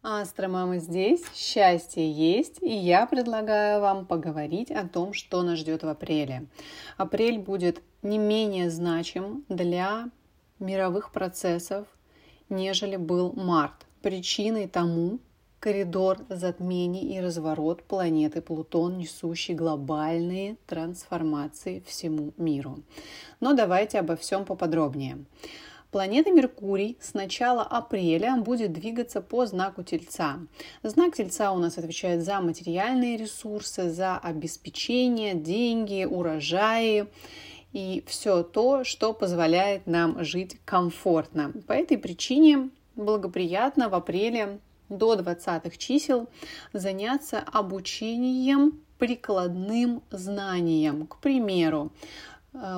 Астромамы здесь, счастье есть, и я предлагаю вам поговорить о том, что нас ждет в апреле. Апрель будет не менее значим для мировых процессов, нежели был март. Причиной тому коридор затмений и разворот планеты Плутон, несущий глобальные трансформации всему миру. Но давайте обо всем поподробнее. Планета Меркурий с начала апреля будет двигаться по знаку Тельца. Знак Тельца у нас отвечает за материальные ресурсы, за обеспечение, деньги, урожаи и все то, что позволяет нам жить комфортно. По этой причине благоприятно в апреле до 20 чисел заняться обучением прикладным знаниям. К примеру,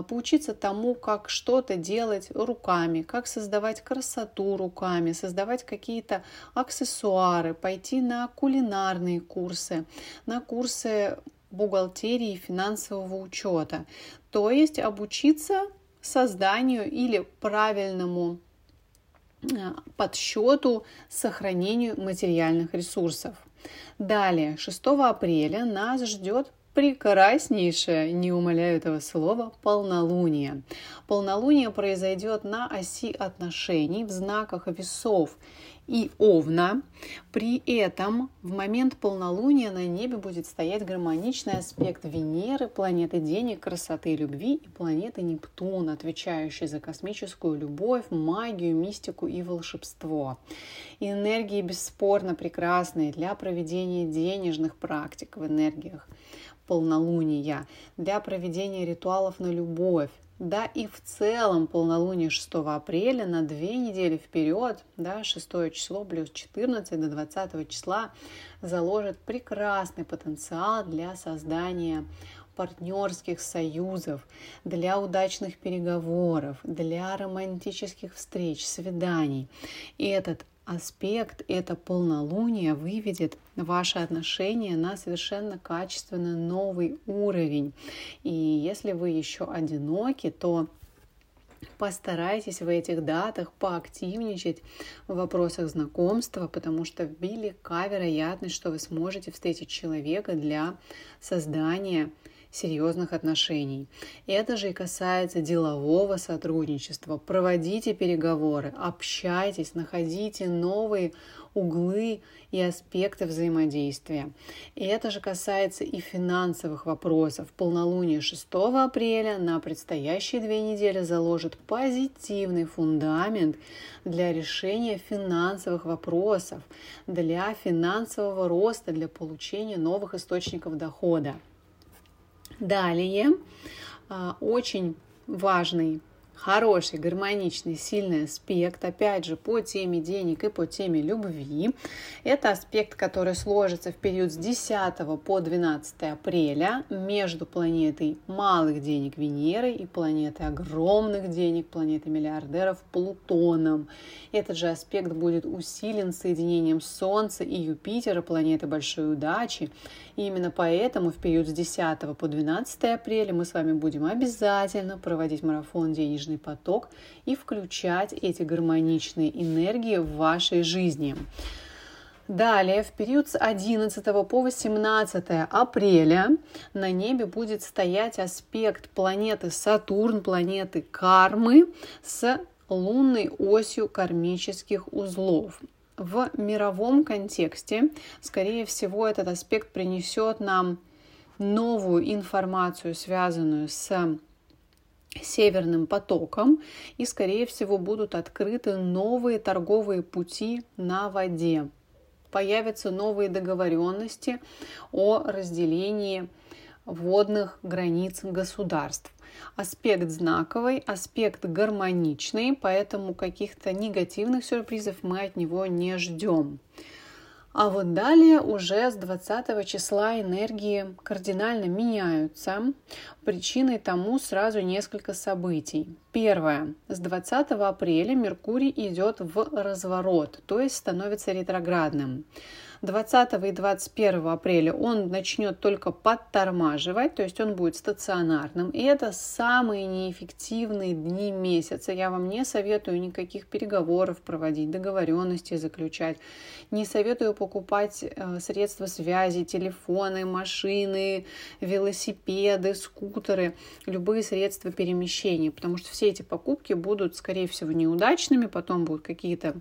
поучиться тому, как что-то делать руками, как создавать красоту руками, создавать какие-то аксессуары, пойти на кулинарные курсы, на курсы бухгалтерии и финансового учета. То есть обучиться созданию или правильному э, подсчету, сохранению материальных ресурсов. Далее, 6 апреля нас ждет прекраснейшее, не умоляю этого слова, полнолуние. Полнолуние произойдет на оси отношений в знаках весов и Овна. При этом в момент полнолуния на небе будет стоять гармоничный аспект Венеры, планеты денег, красоты любви, и планеты Нептун, отвечающей за космическую любовь, магию, мистику и волшебство. энергии бесспорно прекрасные для проведения денежных практик в энергиях полнолуния, для проведения ритуалов на любовь, да и в целом полнолуние 6 апреля на две недели вперед, да, 6 число плюс 14 до 20 числа заложит прекрасный потенциал для создания партнерских союзов, для удачных переговоров, для романтических встреч, свиданий. И этот аспект, это полнолуние выведет ваши отношения на совершенно качественно новый уровень. И если вы еще одиноки, то постарайтесь в этих датах поактивничать в вопросах знакомства, потому что велика вероятность, что вы сможете встретить человека для создания серьезных отношений. Это же и касается делового сотрудничества. Проводите переговоры, общайтесь, находите новые углы и аспекты взаимодействия. И это же касается и финансовых вопросов. Полнолуние 6 апреля на предстоящие две недели заложит позитивный фундамент для решения финансовых вопросов, для финансового роста, для получения новых источников дохода. Далее, а, очень важный хороший, гармоничный, сильный аспект, опять же, по теме денег и по теме любви. Это аспект, который сложится в период с 10 по 12 апреля между планетой малых денег Венерой и планетой огромных денег, планетой миллиардеров Плутоном. Этот же аспект будет усилен соединением Солнца и Юпитера, планеты большой удачи. И именно поэтому в период с 10 по 12 апреля мы с вами будем обязательно проводить марафон денежный денежный поток и включать эти гармоничные энергии в вашей жизни. Далее, в период с 11 по 18 апреля на небе будет стоять аспект планеты Сатурн, планеты Кармы с лунной осью кармических узлов. В мировом контексте, скорее всего, этот аспект принесет нам новую информацию, связанную с северным потоком, и, скорее всего, будут открыты новые торговые пути на воде. Появятся новые договоренности о разделении водных границ государств. Аспект знаковый, аспект гармоничный, поэтому каких-то негативных сюрпризов мы от него не ждем. А вот далее уже с 20 числа энергии кардинально меняются. Причиной тому сразу несколько событий. Первое. С 20 апреля Меркурий идет в разворот, то есть становится ретроградным. 20 и 21 апреля он начнет только подтормаживать, то есть он будет стационарным. И это самые неэффективные дни месяца. Я вам не советую никаких переговоров проводить, договоренности заключать. Не советую покупать э, средства связи, телефоны, машины, велосипеды, скутеры, любые средства перемещения, потому что все эти покупки будут, скорее всего, неудачными, потом будут какие-то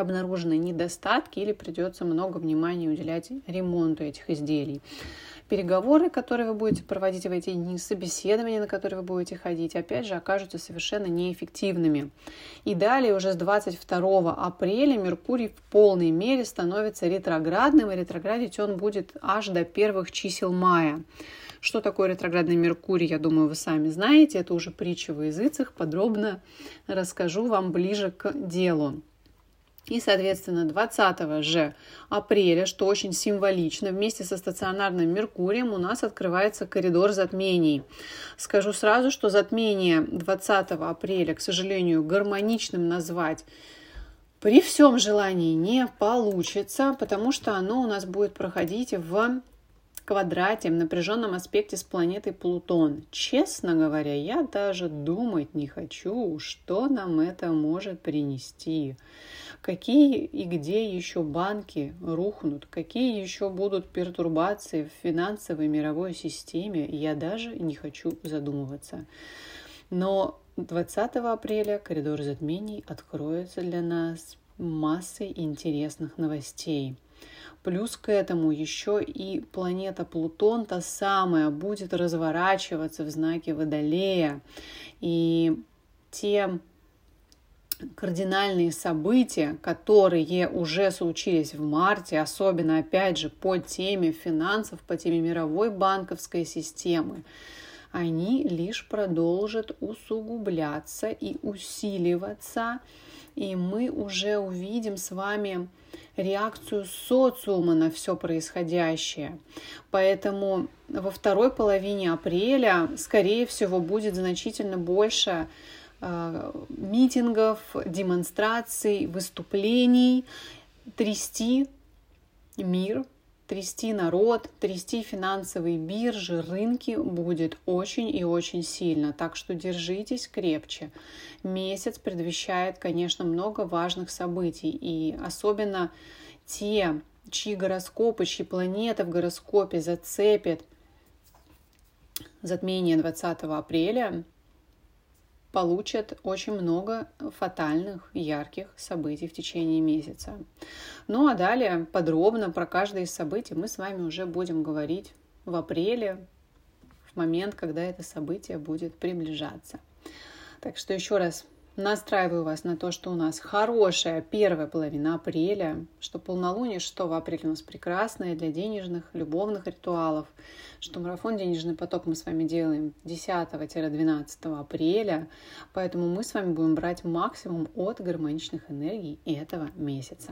обнаружены недостатки или придется много внимания уделять ремонту этих изделий. Переговоры, которые вы будете проводить в эти дни, собеседования, на которые вы будете ходить, опять же, окажутся совершенно неэффективными. И далее уже с 22 апреля Меркурий в полной мере становится ретроградным, и ретроградить он будет аж до первых чисел мая. Что такое ретроградный Меркурий, я думаю, вы сами знаете. Это уже притча во языцах. Подробно расскажу вам ближе к делу. И, соответственно, 20 же апреля, что очень символично, вместе со стационарным Меркурием у нас открывается коридор затмений. Скажу сразу, что затмение 20 апреля, к сожалению, гармоничным назвать при всем желании не получится, потому что оно у нас будет проходить в квадрате, в напряженном аспекте с планетой Плутон. Честно говоря, я даже думать не хочу, что нам это может принести. Какие и где еще банки рухнут, какие еще будут пертурбации в финансовой мировой системе, я даже не хочу задумываться. Но 20 апреля коридор затмений откроется для нас массой интересных новостей. Плюс к этому еще и планета Плутон, та самая, будет разворачиваться в знаке Водолея. И те кардинальные события, которые уже случились в марте, особенно, опять же, по теме финансов, по теме мировой банковской системы, они лишь продолжат усугубляться и усиливаться, и мы уже увидим с вами реакцию социума на все происходящее. Поэтому во второй половине апреля, скорее всего, будет значительно больше Э, митингов, демонстраций, выступлений, трясти мир, трясти народ, трясти финансовые биржи, рынки будет очень и очень сильно. Так что держитесь крепче. Месяц предвещает, конечно, много важных событий. И особенно те, чьи гороскопы, чьи планеты в гороскопе зацепят затмение 20 апреля, получат очень много фатальных, ярких событий в течение месяца. Ну а далее подробно про каждое из событий мы с вами уже будем говорить в апреле, в момент, когда это событие будет приближаться. Так что еще раз Настраиваю вас на то, что у нас хорошая первая половина апреля, что полнолуние 6 апреля у нас прекрасное для денежных, любовных ритуалов, что марафон «Денежный поток» мы с вами делаем 10-12 апреля, поэтому мы с вами будем брать максимум от гармоничных энергий этого месяца.